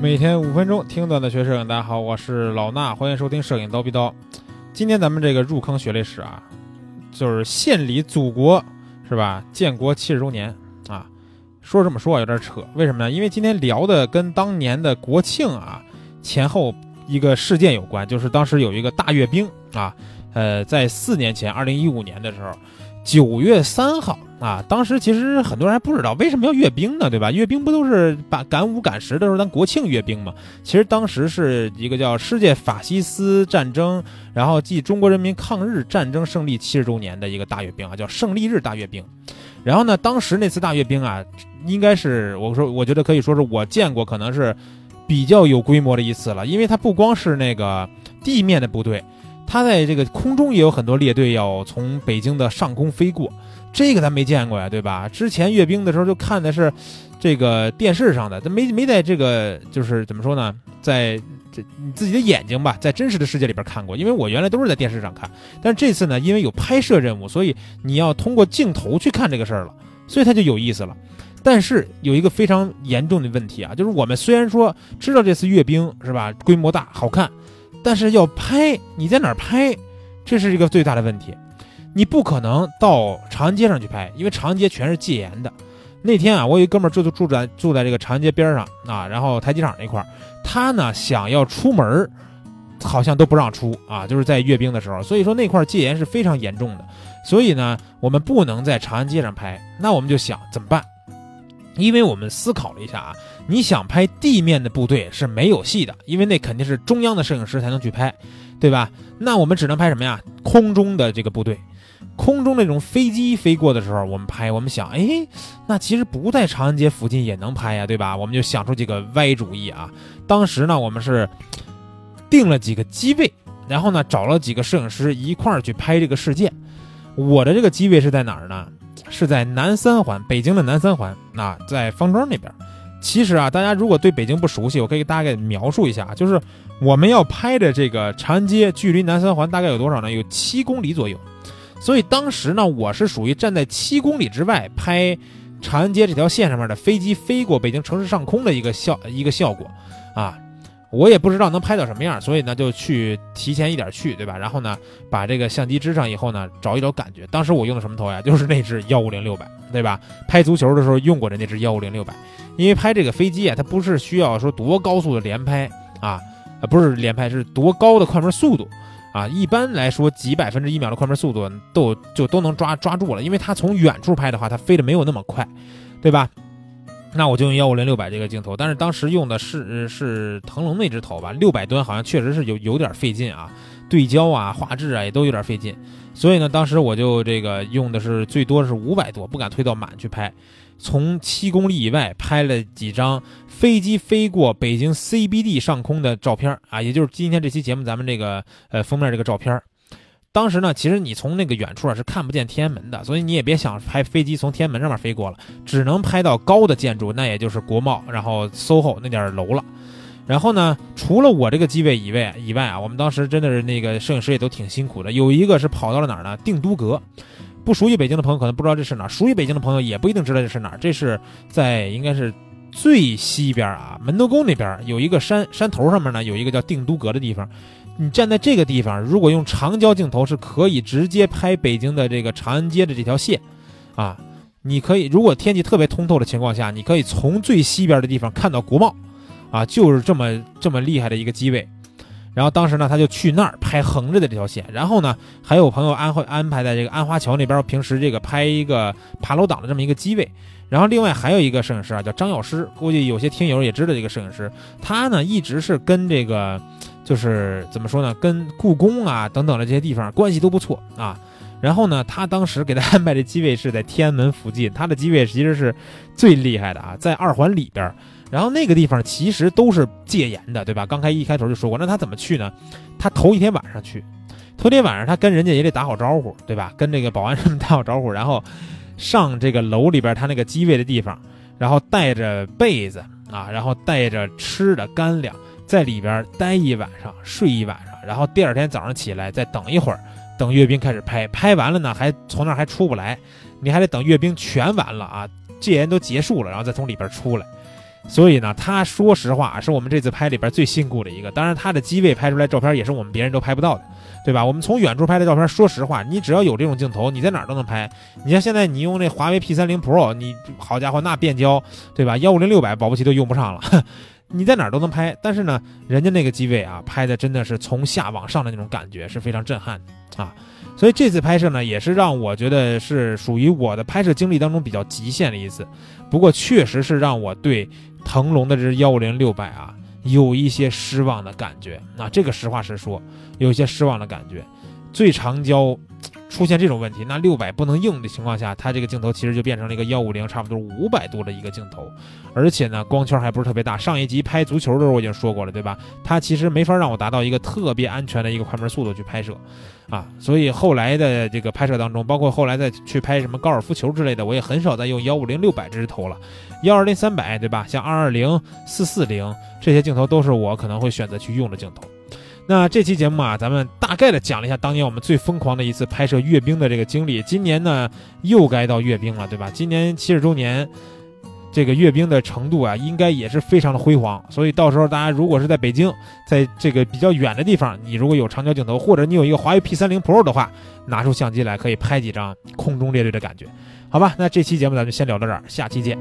每天五分钟听段子学摄影，大家好，我是老衲，欢迎收听摄影刀逼刀。今天咱们这个入坑学历史啊，就是献礼祖国是吧？建国七十周年啊，说这么说有点扯，为什么呢？因为今天聊的跟当年的国庆啊前后一个事件有关，就是当时有一个大阅兵啊，呃，在四年前，二零一五年的时候。九月三号啊，当时其实很多人还不知道为什么要阅兵呢，对吧？阅兵不都是把赶五赶十的时候咱国庆阅兵吗？其实当时是一个叫世界法西斯战争，然后继中国人民抗日战争胜利七十周年的一个大阅兵啊，叫胜利日大阅兵。然后呢，当时那次大阅兵啊，应该是我说我觉得可以说是我见过可能是比较有规模的一次了，因为它不光是那个地面的部队。他在这个空中也有很多列队要从北京的上空飞过，这个咱没见过呀，对吧？之前阅兵的时候就看的是这个电视上的，他没没在这个就是怎么说呢，在这你自己的眼睛吧，在真实的世界里边看过。因为我原来都是在电视上看，但是这次呢，因为有拍摄任务，所以你要通过镜头去看这个事儿了，所以它就有意思了。但是有一个非常严重的问题啊，就是我们虽然说知道这次阅兵是吧，规模大，好看。但是要拍，你在哪儿拍？这是一个最大的问题。你不可能到长安街上去拍，因为长安街全是戒严的。那天啊，我有一哥们儿就住在住在这个长安街边上啊，然后台机场那块儿，他呢想要出门好像都不让出啊，就是在阅兵的时候。所以说那块戒严是非常严重的。所以呢，我们不能在长安街上拍。那我们就想怎么办？因为我们思考了一下啊，你想拍地面的部队是没有戏的，因为那肯定是中央的摄影师才能去拍，对吧？那我们只能拍什么呀？空中的这个部队，空中那种飞机飞过的时候，我们拍。我们想，哎，那其实不在长安街附近也能拍呀，对吧？我们就想出几个歪主意啊。当时呢，我们是定了几个机位，然后呢，找了几个摄影师一块儿去拍这个事件。我的这个机位是在哪儿呢？是在南三环，北京的南三环啊，在方庄那边。其实啊，大家如果对北京不熟悉，我可以大概描述一下，就是我们要拍的这个长安街，距离南三环大概有多少呢？有七公里左右。所以当时呢，我是属于站在七公里之外拍长安街这条线上面的飞机飞过北京城市上空的一个效一个效果啊。我也不知道能拍到什么样，所以呢就去提前一点去，对吧？然后呢把这个相机支上以后呢，找一找感觉。当时我用的什么头呀？就是那只幺五零六百，对吧？拍足球的时候用过的那只幺五零六百。因为拍这个飞机啊，它不是需要说多高速的连拍啊，啊不是连拍，是多高的快门速度啊。一般来说几百分之一秒的快门速度都就都能抓抓住了，因为它从远处拍的话，它飞的没有那么快，对吧？那我就用幺五零六百这个镜头，但是当时用的是是腾龙那只头吧，六百吨好像确实是有有点费劲啊，对焦啊、画质啊也都有点费劲，所以呢，当时我就这个用的是最多是五百多，不敢推到满去拍，从七公里以外拍了几张飞机飞过北京 CBD 上空的照片啊，也就是今天这期节目咱们这个呃封面这个照片。当时呢，其实你从那个远处啊是看不见天安门的，所以你也别想拍飞机从天安门上面飞过了，只能拍到高的建筑，那也就是国贸，然后 SOHO 那点楼了。然后呢，除了我这个机位以外以外啊，我们当时真的是那个摄影师也都挺辛苦的。有一个是跑到了哪儿呢？定都阁。不熟悉北京的朋友可能不知道这是哪儿，熟悉北京的朋友也不一定知道这是哪儿。这是在应该是最西边啊，门头沟那边有一个山山头上面呢，有一个叫定都阁的地方。你站在这个地方，如果用长焦镜头，是可以直接拍北京的这个长安街的这条线，啊，你可以，如果天气特别通透的情况下，你可以从最西边的地方看到国贸，啊，就是这么这么厉害的一个机位。然后当时呢，他就去那儿拍横着的这条线，然后呢，还有朋友安会安排在这个安华桥那边，平时这个拍一个爬楼党的这么一个机位。然后另外还有一个摄影师啊，叫张药师，估计有些听友也知道这个摄影师，他呢一直是跟这个。就是怎么说呢，跟故宫啊等等的这些地方关系都不错啊。然后呢，他当时给他安排的机位是在天安门附近，他的机位其实是最厉害的啊，在二环里边。然后那个地方其实都是戒严的，对吧？刚开一开头就说过，那他怎么去呢？他头一天晚上去，头天晚上他跟人家也得打好招呼，对吧？跟这个保安什么打好招呼，然后上这个楼里边他那个机位的地方，然后带着被子啊，然后带着吃的干粮。在里边待一晚上，睡一晚上，然后第二天早上起来再等一会儿，等阅兵开始拍。拍完了呢，还从那儿还出不来，你还得等阅兵全完了啊，戒严都结束了，然后再从里边出来。所以呢，他说实话是我们这次拍里边最辛苦的一个。当然，他的机位拍出来照片也是我们别人都拍不到的，对吧？我们从远处拍的照片，说实话，你只要有这种镜头，你在哪儿都能拍。你像现在你用那华为 P 三零 Pro，你好家伙，那变焦，对吧？幺五零六百保不齐都用不上了，你在哪儿都能拍。但是呢，人家那个机位啊，拍的真的是从下往上的那种感觉是非常震撼的啊。所以这次拍摄呢，也是让我觉得是属于我的拍摄经历当中比较极限的一次。不过确实是让我对。腾龙的这幺五零六百啊，有一些失望的感觉。那这个实话实说，有一些失望的感觉。最长焦出现这种问题，那六百不能用的情况下，它这个镜头其实就变成了一个幺五零差不多五百度的一个镜头，而且呢，光圈还不是特别大。上一集拍足球的时候我已经说过了，对吧？它其实没法让我达到一个特别安全的一个快门速度去拍摄。啊，所以后来的这个拍摄当中，包括后来再去拍什么高尔夫球之类的，我也很少再用幺五零六百这支头了，幺二零三百，对吧？像二二零四四零这些镜头都是我可能会选择去用的镜头。那这期节目啊，咱们大概的讲了一下当年我们最疯狂的一次拍摄阅兵的这个经历。今年呢，又该到阅兵了，对吧？今年七十周年。这个阅兵的程度啊，应该也是非常的辉煌。所以到时候大家如果是在北京，在这个比较远的地方，你如果有长焦镜头，或者你有一个华为 P 三零 Pro 的话，拿出相机来可以拍几张空中列队的感觉，好吧？那这期节目咱们就先聊到这儿，下期见。